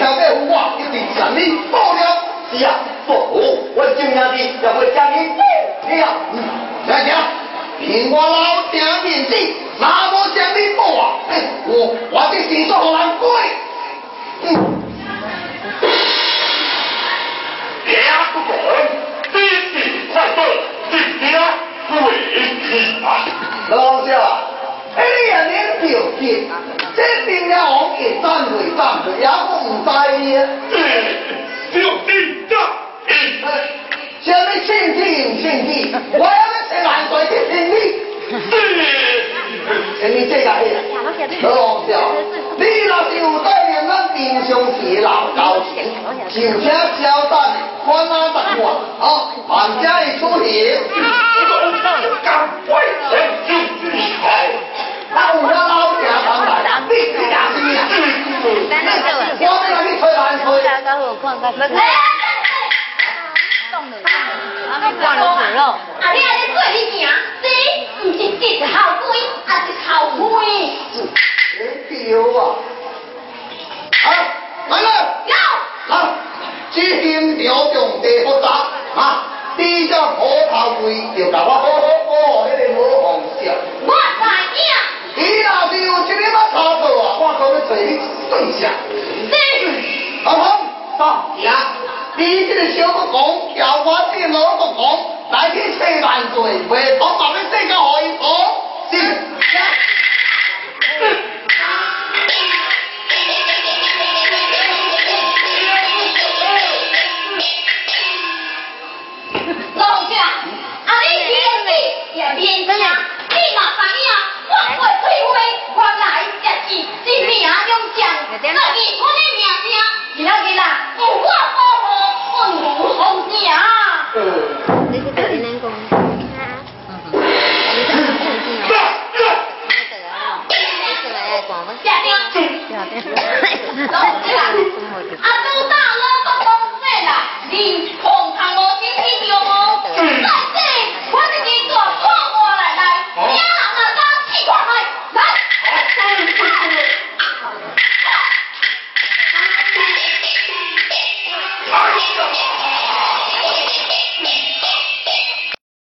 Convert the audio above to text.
想要我，一定将你保了。是啊，做我今天的要我将你保了。来讲，凭我老爹面子，哪么将你报啊？我我的心说好难过。嗯。爹不管，弟弟快走，弟弟啊，不为啊。老乡，哎呀，你有病啊！你明了，一站会站会也不知呀。六弟站，什么亲戚亲戚，我要你吃难做的亲戚。哎，你这个人，可好笑？你那是有对面那冰箱是老高钱，就请小蛋宽那大碗啊，俺家一出席。赶快请进，哎，那我老。你呀，你呀，咱，我那你推来推，大家好看，大家。冻了，了，冻了，冻了。对。对。老彭，到呀！你这个小不红，跳花的老不红，来天吃饭醉，回头把你这个红红。是。都大了，啊，都大了。